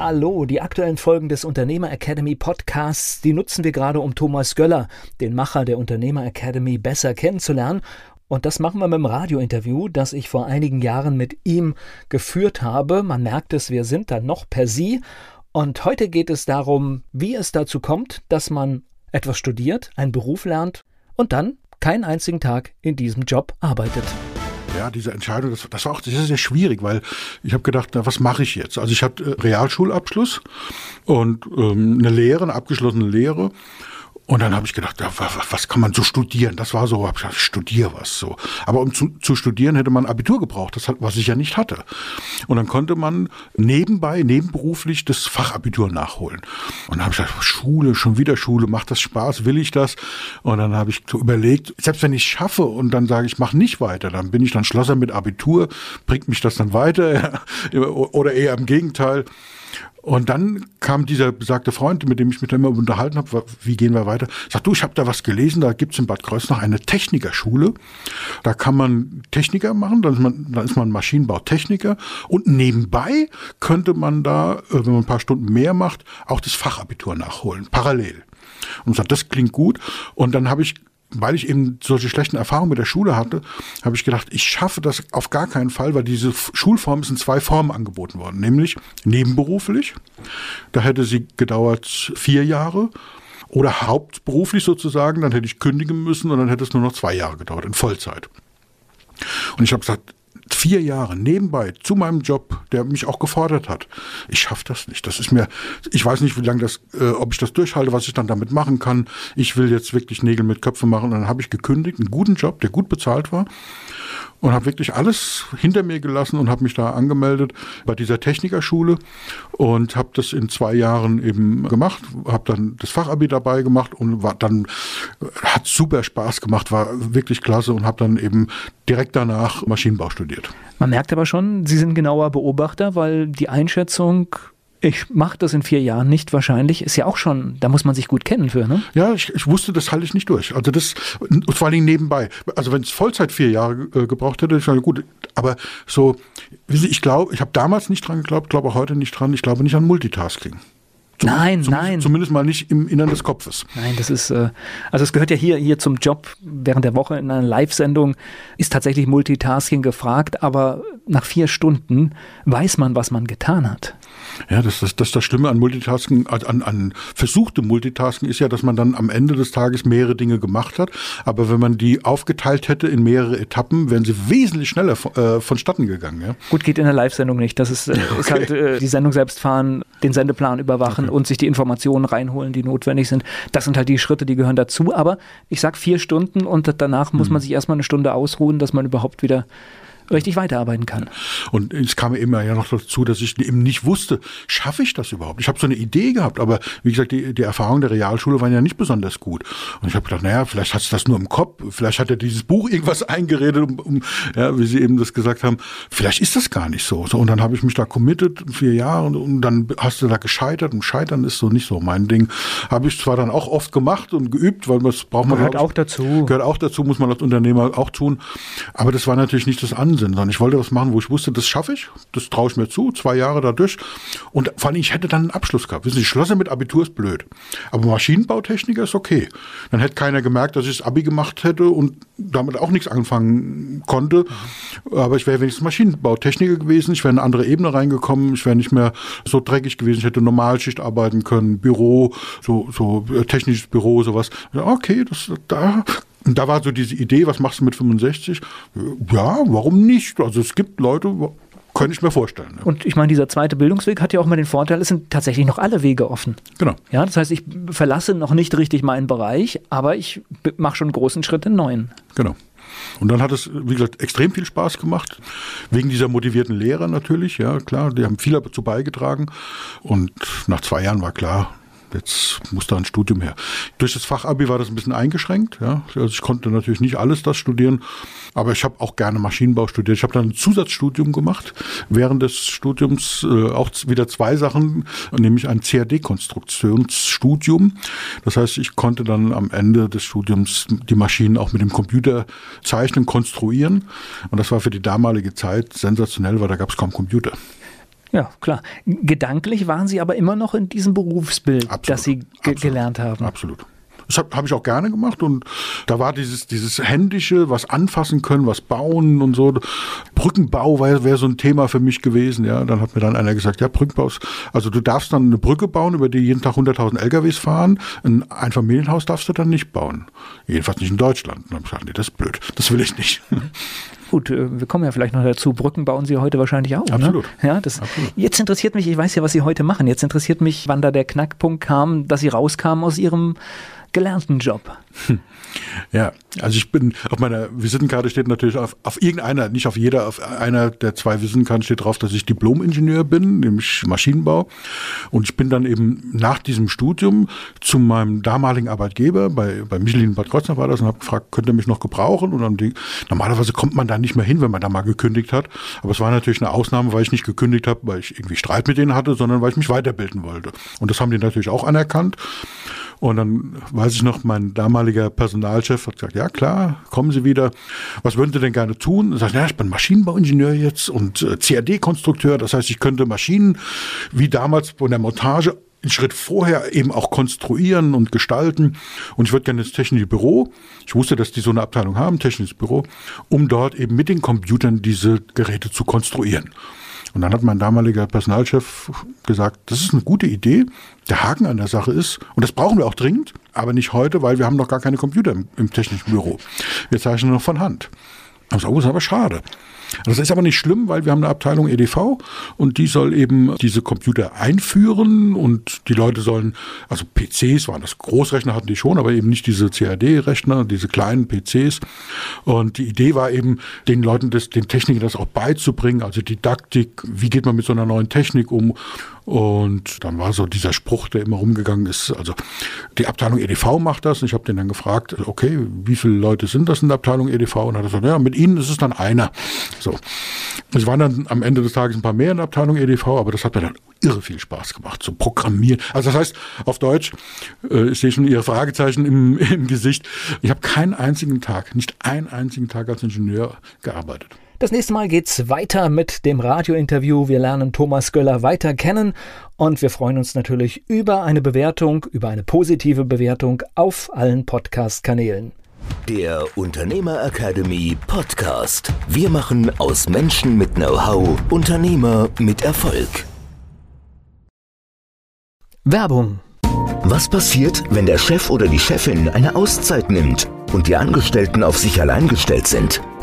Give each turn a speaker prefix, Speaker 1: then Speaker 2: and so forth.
Speaker 1: Hallo, die aktuellen Folgen des Unternehmer Academy Podcasts, die nutzen wir gerade, um Thomas Göller, den Macher der Unternehmer Academy, besser kennenzulernen. Und das machen wir mit dem Radiointerview, das ich vor einigen Jahren mit ihm geführt habe. Man merkt es, wir sind da noch per Sie. Und heute geht es darum, wie es dazu kommt, dass man etwas studiert, einen Beruf lernt und dann keinen einzigen Tag in diesem Job arbeitet.
Speaker 2: Ja, diese Entscheidung, das, das war auch sehr, sehr schwierig, weil ich habe gedacht, na, was mache ich jetzt? Also ich hatte äh, Realschulabschluss und ähm, eine Lehre, eine abgeschlossene Lehre und dann habe ich gedacht, ja, was kann man so studieren? Das war so, hab ich, gedacht, ich studiere was so. Aber um zu, zu studieren hätte man Abitur gebraucht, das hat, was ich ja nicht hatte. Und dann konnte man nebenbei, nebenberuflich das Fachabitur nachholen. Und dann habe ich gedacht, Schule, schon wieder Schule, macht das Spaß, will ich das? Und dann habe ich so überlegt, selbst wenn ich schaffe und dann sage ich, mach nicht weiter, dann bin ich dann Schlosser mit Abitur, bringt mich das dann weiter? Oder eher im Gegenteil. Und dann kam dieser besagte Freund, mit dem ich mich immer unterhalten habe, wie gehen wir weiter? Sagt du, ich habe da was gelesen, da gibt's in Bad Kreuznach eine Technikerschule. Da kann man Techniker machen, dann ist man, dann ist man Maschinenbautechniker. Und nebenbei könnte man da, äh, wenn man ein paar Stunden mehr macht, auch das Fachabitur nachholen, parallel. Und sagt, das klingt gut. Und dann habe ich weil ich eben solche schlechten Erfahrungen mit der Schule hatte, habe ich gedacht, ich schaffe das auf gar keinen Fall, weil diese Schulform ist in zwei Formen angeboten worden, nämlich nebenberuflich, da hätte sie gedauert vier Jahre, oder hauptberuflich sozusagen, dann hätte ich kündigen müssen und dann hätte es nur noch zwei Jahre gedauert, in Vollzeit. Und ich habe gesagt, vier Jahre nebenbei zu meinem Job, der mich auch gefordert hat. Ich schaffe das nicht. Das ist mir, ich weiß nicht, wie lange das, äh, ob ich das durchhalte, was ich dann damit machen kann. Ich will jetzt wirklich Nägel mit Köpfen machen. Und dann habe ich gekündigt, einen guten Job, der gut bezahlt war und habe wirklich alles hinter mir gelassen und habe mich da angemeldet bei dieser Technikerschule und habe das in zwei Jahren eben gemacht, habe dann das Fachabi dabei gemacht und war dann hat super Spaß gemacht, war wirklich klasse und habe dann eben direkt danach Maschinenbau studiert.
Speaker 1: Man merkt aber schon, Sie sind genauer Beobachter, weil die Einschätzung ich mache das in vier Jahren nicht wahrscheinlich, ist ja auch schon, da muss man sich gut kennen für, ne?
Speaker 2: Ja, ich, ich wusste, das halte ich nicht durch. Also das, vor allen Dingen nebenbei. Also wenn es Vollzeit vier Jahre äh, gebraucht hätte, ich sage, gut, aber so, ich glaube, ich habe damals nicht dran geglaubt, glaube auch heute nicht dran, ich glaube nicht an Multitasking.
Speaker 1: Zum, nein, zum, nein.
Speaker 2: Zumindest mal nicht im Innern des Kopfes.
Speaker 1: Nein, das ist, äh, also es gehört ja hier, hier zum Job während der Woche in einer Live-Sendung, ist tatsächlich Multitasking gefragt, aber nach vier Stunden weiß man, was man getan hat.
Speaker 2: Ja, das, das, das, das Schlimme an Multitasking, an, an versuchtem Multitasking ist ja, dass man dann am Ende des Tages mehrere Dinge gemacht hat. Aber wenn man die aufgeteilt hätte in mehrere Etappen, wären sie wesentlich schneller äh, vonstatten gegangen. Ja?
Speaker 1: Gut, geht in der Live-Sendung nicht. Das ist, äh, okay. ist halt äh, die Sendung selbst fahren, den Sendeplan überwachen und sich die Informationen reinholen, die notwendig sind. Das sind halt die Schritte, die gehören dazu. Aber ich sag vier Stunden und danach muss hm. man sich erstmal eine Stunde ausruhen, dass man überhaupt wieder richtig weiterarbeiten kann.
Speaker 2: Und es kam immer ja noch dazu, dass ich eben nicht wusste, schaffe ich das überhaupt? Ich habe so eine Idee gehabt, aber wie gesagt, die, die Erfahrungen der Realschule waren ja nicht besonders gut. Und ich habe gedacht, naja, vielleicht hat es das nur im Kopf, vielleicht hat er dieses Buch irgendwas eingeredet, um, um, ja, wie Sie eben das gesagt haben, vielleicht ist das gar nicht so. so und dann habe ich mich da committed, vier Jahre, und, und dann hast du da gescheitert und Scheitern ist so nicht so mein Ding. Habe ich zwar dann auch oft gemacht und geübt, weil das braucht man
Speaker 1: gehört auch dazu.
Speaker 2: Gehört auch dazu, muss man als Unternehmer auch tun. Aber das war natürlich nicht das Ansehen Unsinn, sondern ich wollte was machen, wo ich wusste, das schaffe ich, das traue ich mir zu, zwei Jahre dadurch. Und vor allem, ich hätte dann einen Abschluss gehabt. Wissen Sie, Schlosser mit Abitur ist blöd. Aber Maschinenbautechniker ist okay. Dann hätte keiner gemerkt, dass ich das Abi gemacht hätte und damit auch nichts anfangen konnte. Aber ich wäre wenigstens Maschinenbautechniker gewesen. Ich wäre in eine andere Ebene reingekommen. Ich wäre nicht mehr so dreckig gewesen. Ich hätte Normalschicht arbeiten können, Büro, so, so äh, technisches Büro, sowas. Okay, das, da und da war so diese Idee, was machst du mit 65? Ja, warum nicht? Also es gibt Leute, könnte ich mir vorstellen. Ja.
Speaker 1: Und ich meine, dieser zweite Bildungsweg hat ja auch mal den Vorteil, es sind tatsächlich noch alle Wege offen.
Speaker 2: Genau.
Speaker 1: Ja, das heißt, ich verlasse noch nicht richtig meinen Bereich, aber ich mache schon einen großen Schritt in neuen.
Speaker 2: Genau. Und dann hat es, wie gesagt, extrem viel Spaß gemacht. Wegen dieser motivierten Lehrer natürlich, ja klar, die haben viel dazu beigetragen. Und nach zwei Jahren war klar, jetzt muss da ein Studium her. Durch das Fachabi war das ein bisschen eingeschränkt. Ja. Also ich konnte natürlich nicht alles das studieren, aber ich habe auch gerne Maschinenbau studiert. Ich habe dann ein Zusatzstudium gemacht. Während des Studiums äh, auch wieder zwei Sachen, nämlich ein CAD-Konstruktionsstudium. Das heißt, ich konnte dann am Ende des Studiums die Maschinen auch mit dem Computer zeichnen, konstruieren. Und das war für die damalige Zeit sensationell, weil da gab es kaum Computer.
Speaker 1: Ja, klar. Gedanklich waren Sie aber immer noch in diesem Berufsbild, absolut, das Sie ge
Speaker 2: absolut,
Speaker 1: gelernt haben.
Speaker 2: Absolut. Das habe hab ich auch gerne gemacht und da war dieses, dieses Händische, was anfassen können, was bauen und so. Brückenbau wäre wär so ein Thema für mich gewesen. Ja, dann hat mir dann einer gesagt, ja, Brückenbau, also du darfst dann eine Brücke bauen, über die jeden Tag 100.000 LKWs fahren. Ein Einfamilienhaus darfst du dann nicht bauen. Jedenfalls nicht in Deutschland. Und dann habe ich gesagt, nee, das ist blöd. Das will ich nicht.
Speaker 1: Gut, äh, wir kommen ja vielleicht noch dazu. Brücken bauen Sie heute wahrscheinlich auch.
Speaker 2: Ne? Absolut.
Speaker 1: Ne? Ja, das, Absolut. Jetzt interessiert mich, ich weiß ja, was Sie heute machen. Jetzt interessiert mich, wann da der Knackpunkt kam, dass Sie rauskamen aus Ihrem gelernten Job.
Speaker 2: Ja, also ich bin, auf meiner Visitenkarte steht natürlich auf, auf irgendeiner, nicht auf jeder, auf einer der zwei Visitenkarten steht drauf, dass ich Diplom-Ingenieur bin, nämlich Maschinenbau. Und ich bin dann eben nach diesem Studium zu meinem damaligen Arbeitgeber, bei, bei Michelin Bad Kreuznach war das, und habe gefragt, könnt ihr mich noch gebrauchen? Und dann die, normalerweise kommt man da nicht mehr hin, wenn man da mal gekündigt hat. Aber es war natürlich eine Ausnahme, weil ich nicht gekündigt habe, weil ich irgendwie Streit mit denen hatte, sondern weil ich mich weiterbilden wollte. Und das haben die natürlich auch anerkannt. Und dann weiß ich noch, mein damaliger Personalchef hat gesagt, ja klar, kommen Sie wieder. Was würden Sie denn gerne tun? Er sagt, ja, ich bin Maschinenbauingenieur jetzt und äh, CAD-Konstrukteur. Das heißt, ich könnte Maschinen wie damals von der Montage einen Schritt vorher eben auch konstruieren und gestalten. Und ich würde gerne ins technische Büro. Ich wusste, dass die so eine Abteilung haben, technisches Büro, um dort eben mit den Computern diese Geräte zu konstruieren. Und dann hat mein damaliger Personalchef gesagt, das ist eine gute Idee. Der Haken an der Sache ist, und das brauchen wir auch dringend, aber nicht heute, weil wir haben noch gar keine Computer im, im technischen Büro. Wir zeichnen noch von Hand. Das ist aber schade. Das ist aber nicht schlimm, weil wir haben eine Abteilung EDV und die soll eben diese Computer einführen und die Leute sollen, also PCs waren das, Großrechner hatten die schon, aber eben nicht diese CAD-Rechner, diese kleinen PCs. Und die Idee war eben, den Leuten das, den Technikern das auch beizubringen, also Didaktik, wie geht man mit so einer neuen Technik um und dann war so dieser Spruch, der immer rumgegangen ist, also die Abteilung EDV macht das. Und ich habe den dann gefragt, okay, wie viele Leute sind das in der Abteilung EDV? Und er hat gesagt, ja, mit Ihnen ist es dann einer. So. Es waren dann am Ende des Tages ein paar mehr in der Abteilung EDV, aber das hat mir dann irre viel Spaß gemacht, zu programmieren. Also das heißt, auf Deutsch, äh, ich sehe schon Ihre Fragezeichen im, im Gesicht, ich habe keinen einzigen Tag, nicht einen einzigen Tag als Ingenieur gearbeitet.
Speaker 1: Das nächste Mal geht's weiter mit dem Radiointerview. Wir lernen Thomas Göller weiter kennen und wir freuen uns natürlich über eine Bewertung, über eine positive Bewertung auf allen Podcast-Kanälen.
Speaker 3: Der Unternehmer Academy Podcast. Wir machen aus Menschen mit Know-how Unternehmer mit Erfolg.
Speaker 1: Werbung.
Speaker 3: Was passiert, wenn der Chef oder die Chefin eine Auszeit nimmt? und die Angestellten auf sich allein gestellt sind.